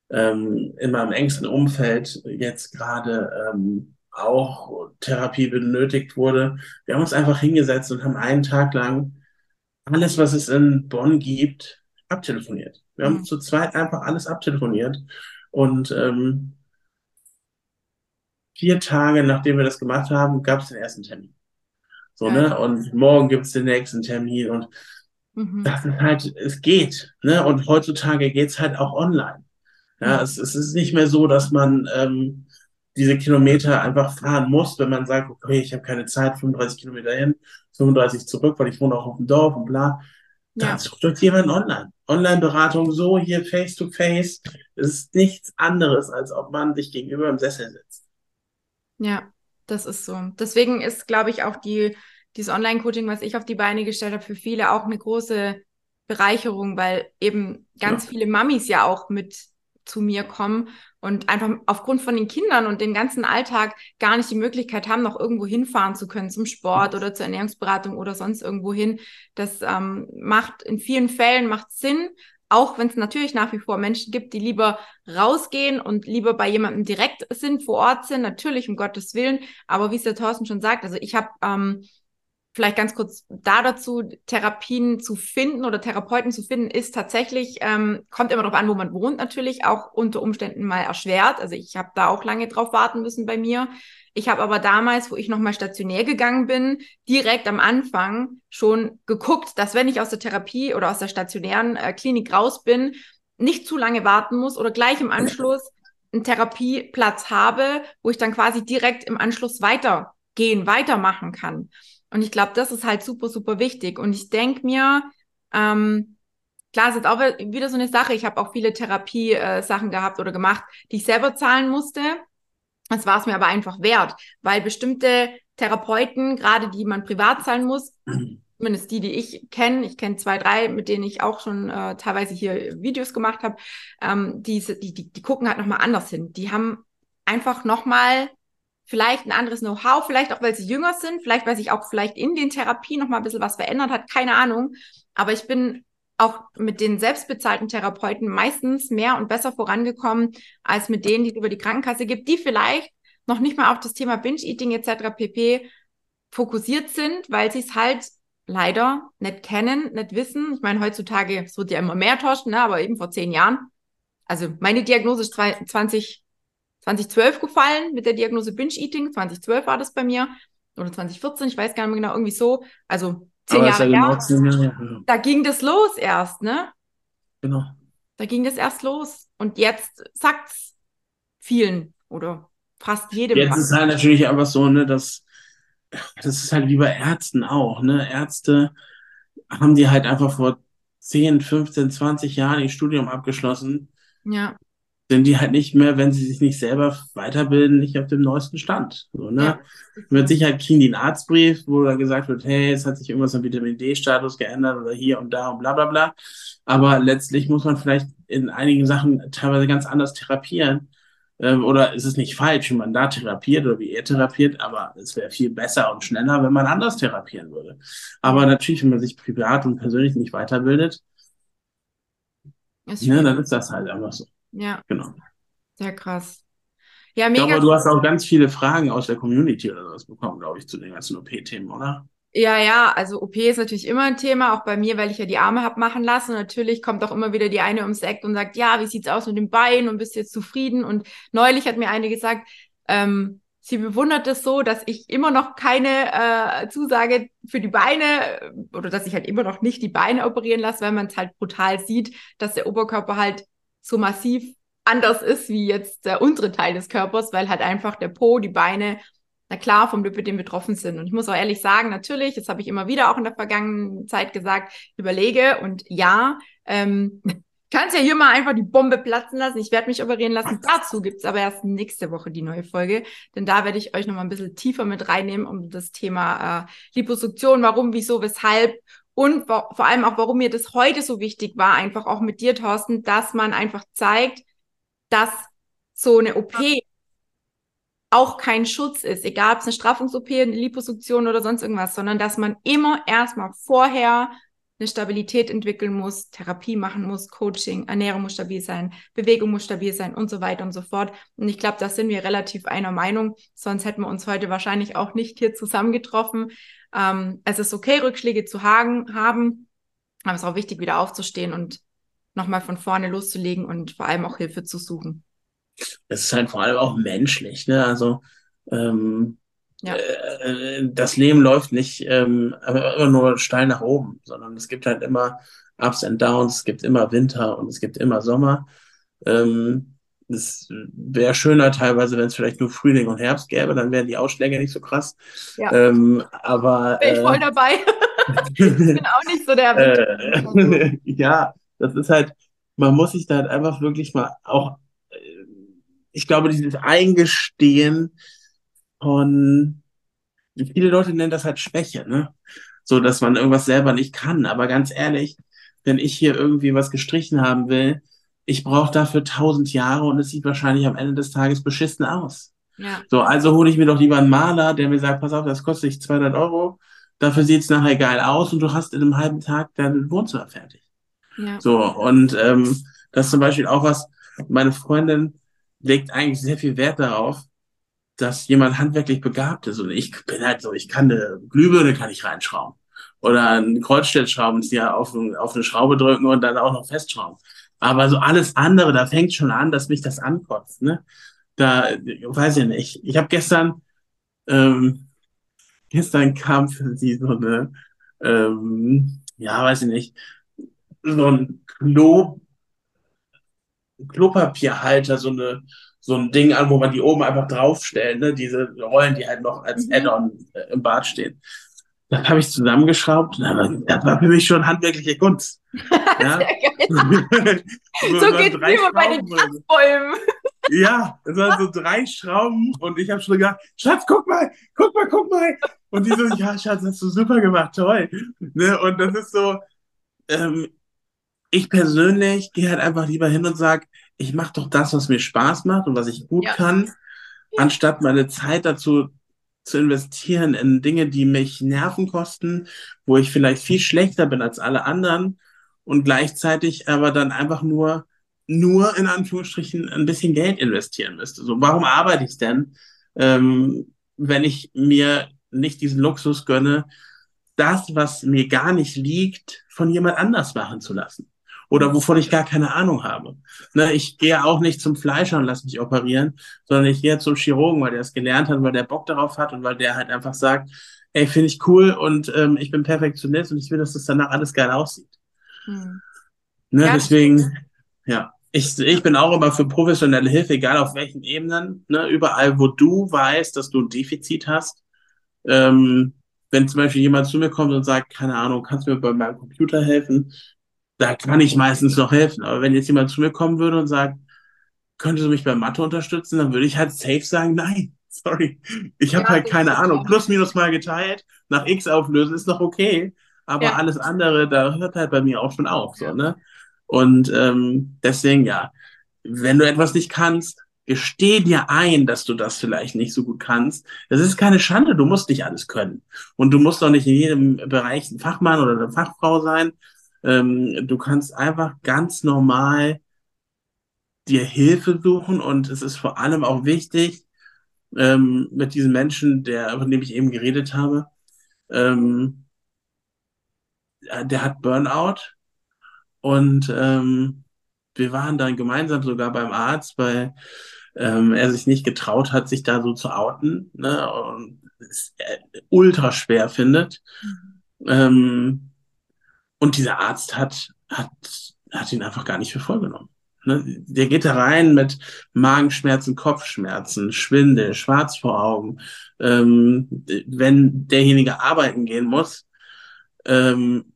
ähm, in meinem engsten Umfeld jetzt gerade ähm, auch Therapie benötigt wurde. Wir haben uns einfach hingesetzt und haben einen Tag lang alles, was es in Bonn gibt, abtelefoniert. Wir haben mhm. zu zweit einfach alles abtelefoniert und ähm, vier Tage nachdem wir das gemacht haben, gab es den ersten Termin. So, ja. ne? Und morgen gibt es den nächsten Termin und mhm. das ist halt, es geht, ne? Und heutzutage geht's halt auch online. Ja, es, es ist nicht mehr so, dass man ähm, diese Kilometer einfach fahren muss, wenn man sagt, okay, ich habe keine Zeit, 35 Kilometer hin, 35 zurück, weil ich wohne auch auf dem Dorf und bla. Dann ja. sucht euch jemand online. Online-Beratung, so hier face to face, ist nichts anderes, als ob man sich gegenüber im Sessel sitzt. Ja, das ist so. Deswegen ist, glaube ich, auch die, dieses Online-Coaching, was ich auf die Beine gestellt habe, für viele auch eine große Bereicherung, weil eben ganz ja. viele Mamis ja auch mit zu mir kommen und einfach aufgrund von den Kindern und dem ganzen Alltag gar nicht die Möglichkeit haben, noch irgendwo hinfahren zu können zum Sport oder zur Ernährungsberatung oder sonst irgendwo hin. Das ähm, macht in vielen Fällen macht Sinn, auch wenn es natürlich nach wie vor Menschen gibt, die lieber rausgehen und lieber bei jemandem direkt sind, vor Ort sind, natürlich um Gottes Willen. Aber wie es der Thorsten schon sagt, also ich habe ähm, vielleicht ganz kurz da dazu, Therapien zu finden oder Therapeuten zu finden, ist tatsächlich, ähm, kommt immer darauf an, wo man wohnt, natürlich auch unter Umständen mal erschwert. Also ich habe da auch lange drauf warten müssen bei mir. Ich habe aber damals, wo ich nochmal stationär gegangen bin, direkt am Anfang schon geguckt, dass wenn ich aus der Therapie oder aus der stationären äh, Klinik raus bin, nicht zu lange warten muss oder gleich im Anschluss einen Therapieplatz habe, wo ich dann quasi direkt im Anschluss weitergehen, weitermachen kann. Und ich glaube, das ist halt super, super wichtig. Und ich denke mir, ähm, klar, ist auch wieder so eine Sache. Ich habe auch viele Therapie-Sachen äh, gehabt oder gemacht, die ich selber zahlen musste. Das war es mir aber einfach wert, weil bestimmte Therapeuten, gerade die man privat zahlen muss, zumindest die, die ich kenne, ich kenne zwei, drei, mit denen ich auch schon äh, teilweise hier Videos gemacht habe, ähm, die, die, die gucken halt nochmal anders hin. Die haben einfach nochmal vielleicht ein anderes Know-how, vielleicht auch, weil sie jünger sind, vielleicht, weil sich auch vielleicht in den Therapien noch mal ein bisschen was verändert hat, keine Ahnung. Aber ich bin auch mit den selbstbezahlten Therapeuten meistens mehr und besser vorangekommen, als mit denen, die es über die Krankenkasse gibt, die vielleicht noch nicht mal auf das Thema Binge-Eating etc. pp. fokussiert sind, weil sie es halt leider nicht kennen, nicht wissen. Ich meine, heutzutage, es wird ja immer mehr Torsten, ne? aber eben vor zehn Jahren. Also meine Diagnose ist 20, 2012 gefallen mit der Diagnose Binge-Eating. 2012 war das bei mir. Oder 2014, ich weiß gar nicht mehr genau, irgendwie so. Also zehn Jahre, ja genau zehn Jahre. Da ging das los erst, ne? Genau. Da ging das erst los. Und jetzt sagt's vielen oder fast jedem. Jetzt was. ist halt natürlich einfach so, ne, dass das ist halt wie bei Ärzten auch, ne? Ärzte haben die halt einfach vor 10, 15, 20 Jahren ihr Studium abgeschlossen. Ja sind die halt nicht mehr, wenn sie sich nicht selber weiterbilden, nicht auf dem neuesten Stand. So, ne? Ja. Mit Sicherheit kriegen die einen Arztbrief, wo da gesagt wird, hey, es hat sich irgendwas am Vitamin D-Status geändert oder hier und da und bla bla bla. Aber letztlich muss man vielleicht in einigen Sachen teilweise ganz anders therapieren. Ähm, oder ist es nicht falsch, wenn man da therapiert oder wie er therapiert, aber es wäre viel besser und schneller, wenn man anders therapieren würde. Aber natürlich, wenn man sich privat und persönlich nicht weiterbildet, ne, dann ist das halt einfach so. Ja. Genau. Sehr krass. Ja, mega. Glaube, du hast auch ganz viele Fragen aus der Community oder sowas bekommen, glaube ich, zu den ganzen OP-Themen, oder? Ja, ja, also OP ist natürlich immer ein Thema, auch bei mir, weil ich ja die Arme habe machen lassen. Und natürlich kommt auch immer wieder die eine ums Eck und sagt, ja, wie sieht's aus mit dem Bein und bist du jetzt zufrieden? Und neulich hat mir eine gesagt, ähm, sie bewundert es so, dass ich immer noch keine äh, Zusage für die Beine oder dass ich halt immer noch nicht die Beine operieren lasse, weil man es halt brutal sieht, dass der Oberkörper halt so massiv anders ist wie jetzt der untere Teil des Körpers, weil halt einfach der Po, die Beine, na klar, vom Lipödem betroffen sind. Und ich muss auch ehrlich sagen, natürlich, das habe ich immer wieder auch in der vergangenen Zeit gesagt, überlege und ja, ähm, kannst ja hier mal einfach die Bombe platzen lassen. Ich werde mich operieren lassen. Dazu gibt's aber erst nächste Woche die neue Folge, denn da werde ich euch noch mal ein bisschen tiefer mit reinnehmen um das Thema äh, Liposuktion, warum, wieso, weshalb und vor allem auch, warum mir das heute so wichtig war, einfach auch mit dir, Thorsten, dass man einfach zeigt, dass so eine OP auch kein Schutz ist, egal ob es eine Straffungs-OP, eine Liposuktion oder sonst irgendwas, sondern dass man immer erstmal vorher eine Stabilität entwickeln muss, Therapie machen muss, Coaching, Ernährung muss stabil sein, Bewegung muss stabil sein und so weiter und so fort. Und ich glaube, da sind wir relativ einer Meinung, sonst hätten wir uns heute wahrscheinlich auch nicht hier zusammengetroffen. Ähm, es ist okay, Rückschläge zu haben, aber es ist auch wichtig, wieder aufzustehen und nochmal von vorne loszulegen und vor allem auch Hilfe zu suchen. Es ist halt vor allem auch menschlich, ne? Also ähm, ja. äh, das Leben läuft nicht ähm, immer nur steil nach oben, sondern es gibt halt immer Ups and Downs, es gibt immer Winter und es gibt immer Sommer. Ähm, es wäre schöner teilweise, wenn es vielleicht nur Frühling und Herbst gäbe, dann wären die Ausschläge nicht so krass. Ja. Ähm, aber. Bin ich voll äh, dabei. ich bin auch nicht so der. Äh, ja, das ist halt, man muss sich da halt einfach wirklich mal auch, äh, ich glaube, dieses Eingestehen von, viele Leute nennen das halt Schwäche, ne? So, dass man irgendwas selber nicht kann. Aber ganz ehrlich, wenn ich hier irgendwie was gestrichen haben will, ich brauche dafür tausend Jahre und es sieht wahrscheinlich am Ende des Tages beschissen aus. Ja. So, also hole ich mir doch lieber einen Maler, der mir sagt, pass auf, das kostet dich 200 Euro, dafür sieht es nachher geil aus und du hast in einem halben Tag dein Wohnzimmer fertig. Ja. So, und ähm, das ist zum Beispiel auch was, meine Freundin legt eigentlich sehr viel Wert darauf, dass jemand handwerklich begabt ist. Und ich bin halt so, ich kann eine Glühbirne kann ich reinschrauben. Oder einen die auf, auf eine Schraube drücken und dann auch noch festschrauben. Aber so alles andere, da fängt schon an, dass mich das ankotzt. Ne? Da weiß ich nicht. Ich habe gestern, ähm, gestern kam für sie so eine, ähm, ja, weiß ich nicht, so ein Klo, Klopapierhalter, so eine so ein Ding an, wo man die oben einfach draufstellen, ne? diese Rollen, die halt noch als mhm. Add-on äh, im Bad stehen. Das habe ich zusammengeschraubt. Das war für mich schon handwerkliche Kunst. Ja? so, so geht es immer bei den Kratzbäumen. ja, es waren so drei Schrauben und ich habe schon gedacht, Schatz, guck mal, guck mal, guck mal. Und die so, ja, Schatz, hast du super gemacht, toll. Ne? Und das ist so, ähm, ich persönlich gehe halt einfach lieber hin und sage, ich mache doch das, was mir Spaß macht und was ich gut ja. kann, anstatt meine Zeit dazu zu investieren in Dinge, die mich Nerven kosten, wo ich vielleicht viel schlechter bin als alle anderen und gleichzeitig aber dann einfach nur, nur in Anführungsstrichen ein bisschen Geld investieren müsste. So, warum arbeite ich denn, ähm, wenn ich mir nicht diesen Luxus gönne, das, was mir gar nicht liegt, von jemand anders machen zu lassen? Oder wovon ich gar keine Ahnung habe. Ne, ich gehe auch nicht zum Fleischer und lasse mich operieren, sondern ich gehe zum Chirurgen, weil der es gelernt hat, weil der Bock darauf hat und weil der halt einfach sagt, ey, finde ich cool und ähm, ich bin Perfektionist und ich will, dass das danach alles geil aussieht. Hm. Ne, ja, deswegen, ja. Ich, ich bin auch immer für professionelle Hilfe, egal auf welchen Ebenen, ne, überall, wo du weißt, dass du ein Defizit hast. Ähm, wenn zum Beispiel jemand zu mir kommt und sagt, keine Ahnung, kannst du mir bei meinem Computer helfen? Da kann ich meistens noch helfen. Aber wenn jetzt jemand zu mir kommen würde und sagt, könntest du mich bei Mathe unterstützen, dann würde ich halt safe sagen, nein, sorry, ich habe ja, halt keine Ahnung. Plus, minus mal geteilt, nach X auflösen ist noch okay, aber ja. alles andere, da hört halt bei mir auch schon auf. So, ne? Und ähm, deswegen, ja, wenn du etwas nicht kannst, gesteh dir ein, dass du das vielleicht nicht so gut kannst. Das ist keine Schande, du musst nicht alles können. Und du musst auch nicht in jedem Bereich ein Fachmann oder eine Fachfrau sein, ähm, du kannst einfach ganz normal dir Hilfe suchen und es ist vor allem auch wichtig, ähm, mit diesem Menschen, der, von dem ich eben geredet habe, ähm, der hat Burnout und ähm, wir waren dann gemeinsam sogar beim Arzt, weil ähm, er sich nicht getraut hat, sich da so zu outen ne, und es äh, ultra schwer findet. Mhm. Ähm, und dieser Arzt hat, hat, hat ihn einfach gar nicht für voll genommen. Ne? Der geht da rein mit Magenschmerzen, Kopfschmerzen, Schwindel, schwarz vor Augen. Ähm, wenn derjenige arbeiten gehen muss, ähm,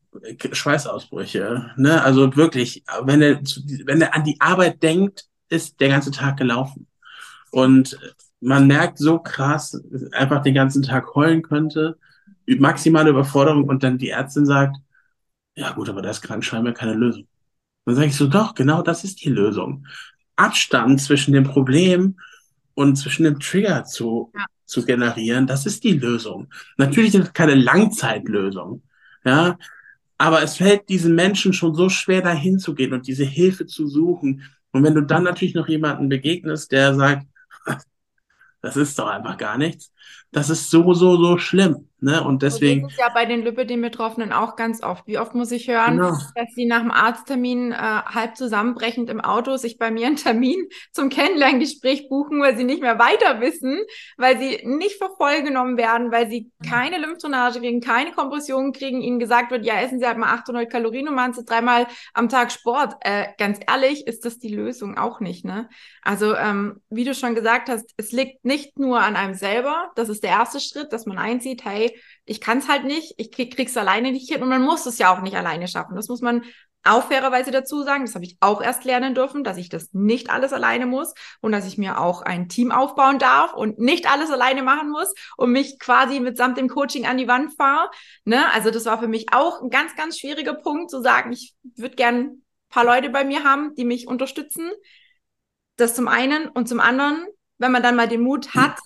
Schweißausbrüche. Ne? Also wirklich, wenn er, wenn er an die Arbeit denkt, ist der ganze Tag gelaufen. Und man merkt so krass, einfach den ganzen Tag heulen könnte, maximale Überforderung und dann die Ärztin sagt, ja gut, aber da ist Krankenschreiben keine Lösung. Dann sage ich so, doch, genau das ist die Lösung. Abstand zwischen dem Problem und zwischen dem Trigger zu, ja. zu generieren, das ist die Lösung. Natürlich ist es keine Langzeitlösung, ja, aber es fällt diesen Menschen schon so schwer, dahin zu gehen und diese Hilfe zu suchen. Und wenn du dann natürlich noch jemanden begegnest, der sagt, das ist doch einfach gar nichts, das ist so, so, so schlimm. Ne? Und deswegen. das ist ja bei den Lipödem-Betroffenen auch ganz oft. Wie oft muss ich hören, genau. dass sie nach dem Arzttermin äh, halb zusammenbrechend im Auto sich bei mir einen Termin zum Kennenlerngespräch buchen, weil sie nicht mehr weiter wissen, weil sie nicht für voll genommen werden, weil sie keine Lymphdrainage kriegen, keine Kompression kriegen, ihnen gesagt wird, ja, essen Sie halt mal 800 Kalorien und machen Sie dreimal am Tag Sport. Äh, ganz ehrlich, ist das die Lösung auch nicht. Ne? Also, ähm, wie du schon gesagt hast, es liegt nicht nur an einem selber. Das ist der erste Schritt, dass man einzieht, hey, ich kann es halt nicht, ich krieg, krieg's alleine nicht hin und man muss es ja auch nicht alleine schaffen. Das muss man auch fairerweise dazu sagen, das habe ich auch erst lernen dürfen, dass ich das nicht alles alleine muss und dass ich mir auch ein Team aufbauen darf und nicht alles alleine machen muss und mich quasi mitsamt dem Coaching an die Wand fahre. Ne? Also das war für mich auch ein ganz, ganz schwieriger Punkt zu sagen, ich würde gern ein paar Leute bei mir haben, die mich unterstützen. Das zum einen und zum anderen, wenn man dann mal den Mut hat,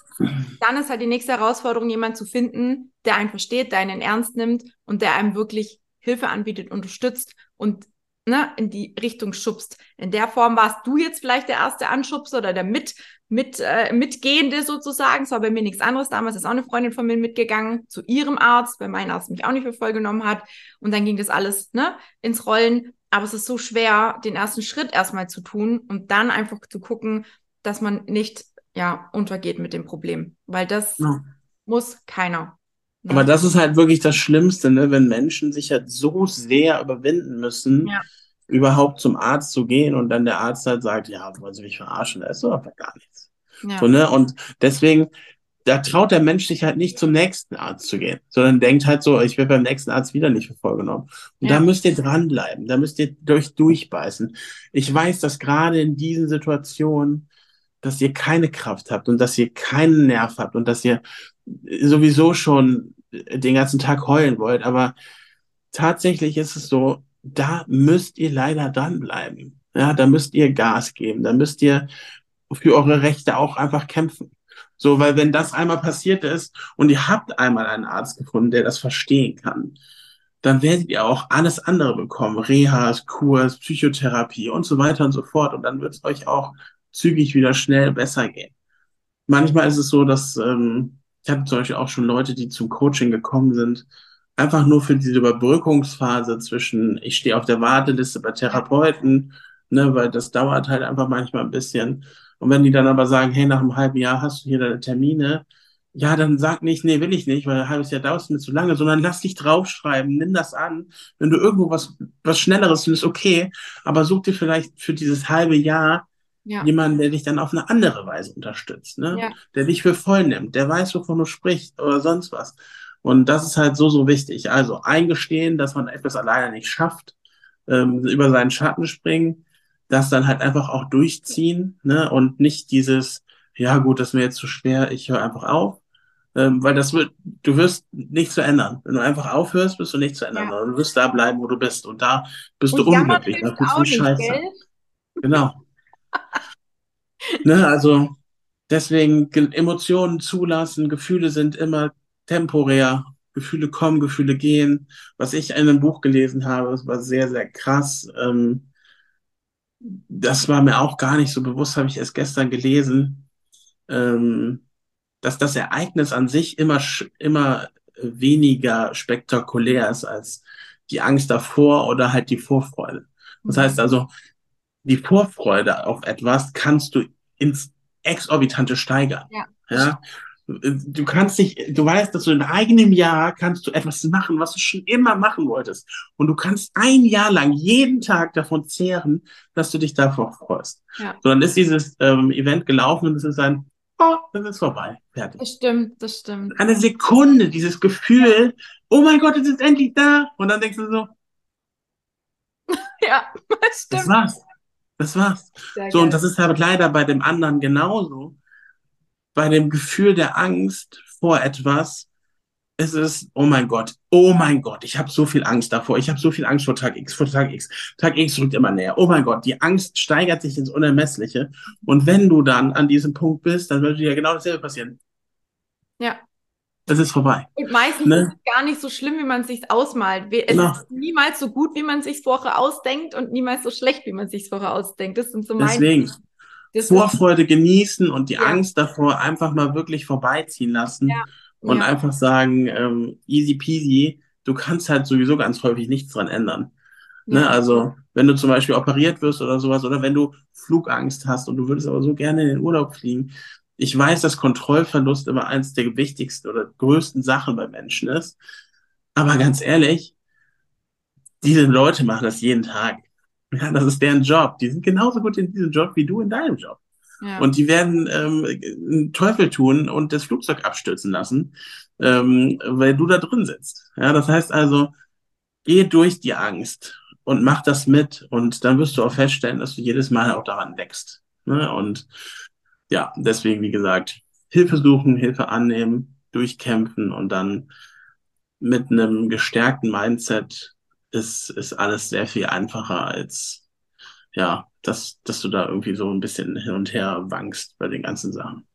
dann ist halt die nächste Herausforderung, jemanden zu finden, der einen versteht, der einen ernst nimmt und der einem wirklich Hilfe anbietet, unterstützt und ne, in die Richtung schubst. In der Form warst du jetzt vielleicht der erste Anschubser oder der mit, mit, äh, Mitgehende sozusagen. Es war bei mir nichts anderes. Damals ist auch eine Freundin von mir mitgegangen zu ihrem Arzt, weil mein Arzt mich auch nicht für voll genommen hat. Und dann ging das alles ne, ins Rollen. Aber es ist so schwer, den ersten Schritt erstmal zu tun und dann einfach zu gucken, dass man nicht ja, untergeht mit dem Problem. Weil das ja. muss keiner. Ne? Aber das ist halt wirklich das Schlimmste, ne? wenn Menschen sich halt so sehr überwinden müssen, ja. überhaupt zum Arzt zu gehen und dann der Arzt halt sagt, ja, wollen Sie mich verarschen, das ist doch aber gar nichts. Ja. So, ne? Und deswegen, da traut der Mensch sich halt nicht zum nächsten Arzt zu gehen, sondern denkt halt so, ich werde beim nächsten Arzt wieder nicht für voll genommen. Und ja. da müsst ihr dranbleiben, da müsst ihr durch durchbeißen. Ich weiß, dass gerade in diesen Situationen dass ihr keine Kraft habt und dass ihr keinen Nerv habt und dass ihr sowieso schon den ganzen Tag heulen wollt. Aber tatsächlich ist es so, da müsst ihr leider dranbleiben. Ja, da müsst ihr Gas geben. Da müsst ihr für eure Rechte auch einfach kämpfen. So, weil wenn das einmal passiert ist und ihr habt einmal einen Arzt gefunden, der das verstehen kann, dann werdet ihr auch alles andere bekommen. Rehas, Kurs, Psychotherapie und so weiter und so fort. Und dann wird es euch auch zügig wieder schnell besser gehen. Manchmal ist es so, dass ähm, ich hatte zum Beispiel auch schon Leute, die zum Coaching gekommen sind, einfach nur für diese Überbrückungsphase zwischen, ich stehe auf der Warteliste bei Therapeuten, ne, weil das dauert halt einfach manchmal ein bisschen. Und wenn die dann aber sagen, hey, nach einem halben Jahr hast du hier deine Termine, ja, dann sag nicht, nee, will ich nicht, weil ein halbes Jahr dauert mir zu lange, sondern lass dich draufschreiben, nimm das an. Wenn du irgendwo was, was Schnelleres findest, okay, aber such dir vielleicht für dieses halbe Jahr ja. Jemanden, der dich dann auf eine andere Weise unterstützt, ne? Ja. Der dich für voll nimmt, der weiß, wovon du sprichst oder sonst was. Und das ist halt so, so wichtig. Also eingestehen, dass man etwas alleine nicht schafft, ähm, über seinen Schatten springen, das dann halt einfach auch durchziehen, ne? Und nicht dieses, ja gut, das ist mir jetzt zu schwer, ich höre einfach auf. Ähm, weil das wird, du wirst nichts verändern. Wenn du einfach aufhörst, bist du nichts verändern. Ja. Du wirst da bleiben, wo du bist. Und da bist und du unglücklich. Da bist du scheiße. Gell? Genau ne, also deswegen Emotionen zulassen, Gefühle sind immer temporär. Gefühle kommen, Gefühle gehen. Was ich in einem Buch gelesen habe, das war sehr, sehr krass. Ähm, das war mir auch gar nicht so bewusst, habe ich erst gestern gelesen, ähm, dass das Ereignis an sich immer, immer weniger spektakulär ist als die Angst davor oder halt die Vorfreude. Das heißt also, die Vorfreude auf etwas kannst du ins Exorbitante steigern. Ja. ja. Du kannst dich, du weißt, dass du in eigenem Jahr kannst du etwas machen, was du schon immer machen wolltest. Und du kannst ein Jahr lang jeden Tag davon zehren, dass du dich davor freust. Ja. So, dann ist dieses ähm, Event gelaufen und es ist ein, oh, das ist vorbei. Fertig. Das stimmt, das stimmt. Eine Sekunde, dieses Gefühl, oh mein Gott, es ist endlich da. Und dann denkst du so, ja, das stimmt. Das war's. Das war's. Sehr so, geil. und das ist halt leider bei dem anderen genauso. Bei dem Gefühl der Angst vor etwas ist es, oh mein Gott, oh mein Gott, ich habe so viel Angst davor, ich habe so viel Angst vor Tag X, vor Tag X. Tag X rückt immer näher. Oh mein Gott, die Angst steigert sich ins Unermessliche. Und wenn du dann an diesem Punkt bist, dann würde dir ja genau dasselbe passieren. Ja es ist vorbei. Und meistens ne? ist es gar nicht so schlimm, wie man es sich ausmalt. Es genau. ist niemals so gut, wie man es sich vorher ausdenkt und niemals so schlecht, wie man es sich vorher ausdenkt. Das sind so meine. Deswegen. Vorfreude genießen und die ja. Angst davor einfach mal wirklich vorbeiziehen lassen ja. und ja. einfach sagen, ähm, easy peasy, du kannst halt sowieso ganz häufig nichts dran ändern. Ne? Also, wenn du zum Beispiel operiert wirst oder sowas, oder wenn du Flugangst hast und du würdest aber so gerne in den Urlaub fliegen, ich weiß, dass Kontrollverlust immer eines der wichtigsten oder größten Sachen bei Menschen ist. Aber ganz ehrlich, diese Leute machen das jeden Tag. Ja, das ist deren Job. Die sind genauso gut in diesem Job wie du in deinem Job. Ja. Und die werden ähm, einen Teufel tun und das Flugzeug abstürzen lassen, ähm, weil du da drin sitzt. Ja, das heißt also, geh durch die Angst und mach das mit und dann wirst du auch feststellen, dass du jedes Mal auch daran wächst. Ne? Und ja, deswegen, wie gesagt, Hilfe suchen, Hilfe annehmen, durchkämpfen und dann mit einem gestärkten Mindset ist, ist alles sehr viel einfacher als, ja, dass, dass du da irgendwie so ein bisschen hin und her wankst bei den ganzen Sachen.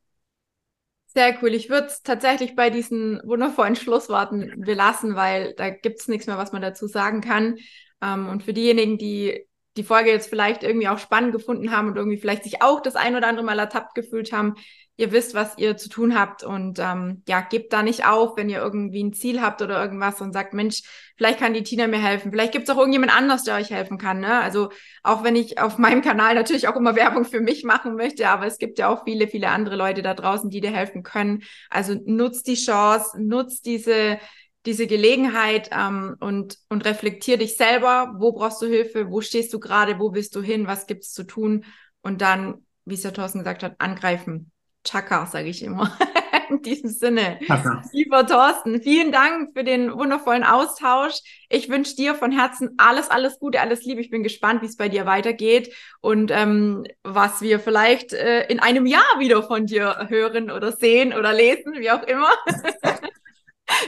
Sehr cool. Ich würde es tatsächlich bei diesen wundervollen Schlussworten belassen, weil da gibt es nichts mehr, was man dazu sagen kann. Ähm, und für diejenigen, die die Folge jetzt vielleicht irgendwie auch spannend gefunden haben und irgendwie vielleicht sich auch das ein oder andere Mal ertappt gefühlt haben, ihr wisst, was ihr zu tun habt und ähm, ja, gebt da nicht auf, wenn ihr irgendwie ein Ziel habt oder irgendwas und sagt, Mensch, vielleicht kann die Tina mir helfen, vielleicht gibt es auch irgendjemand anders, der euch helfen kann. Ne? Also auch wenn ich auf meinem Kanal natürlich auch immer Werbung für mich machen möchte, aber es gibt ja auch viele, viele andere Leute da draußen, die dir helfen können. Also nutzt die Chance, nutzt diese diese Gelegenheit ähm, und, und reflektier dich selber, wo brauchst du Hilfe, wo stehst du gerade, wo willst du hin, was gibt's zu tun und dann, wie es der Thorsten gesagt hat, angreifen. Chaka, sage ich immer. In diesem Sinne. Chaka. Lieber Thorsten, vielen Dank für den wundervollen Austausch. Ich wünsche dir von Herzen alles, alles Gute, alles Liebe. Ich bin gespannt, wie es bei dir weitergeht und ähm, was wir vielleicht äh, in einem Jahr wieder von dir hören oder sehen oder lesen, wie auch immer.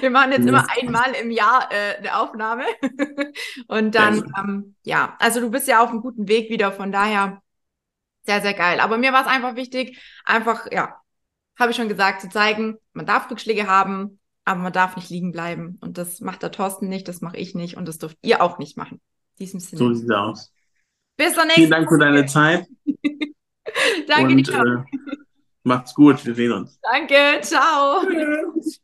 Wir machen jetzt immer einmal im Jahr äh, eine Aufnahme. Und dann, ähm, ja, also du bist ja auf einem guten Weg wieder, von daher sehr, sehr geil. Aber mir war es einfach wichtig, einfach, ja, habe ich schon gesagt, zu zeigen, man darf Rückschläge haben, aber man darf nicht liegen bleiben. Und das macht der Thorsten nicht, das mache ich nicht und das dürft ihr auch nicht machen. In diesem Sinne. So sieht es aus. Bis zur nächsten Vielen Dank für deine Zeit. Danke, und, äh, macht's gut, wir sehen uns. Danke, ciao. Tschüss.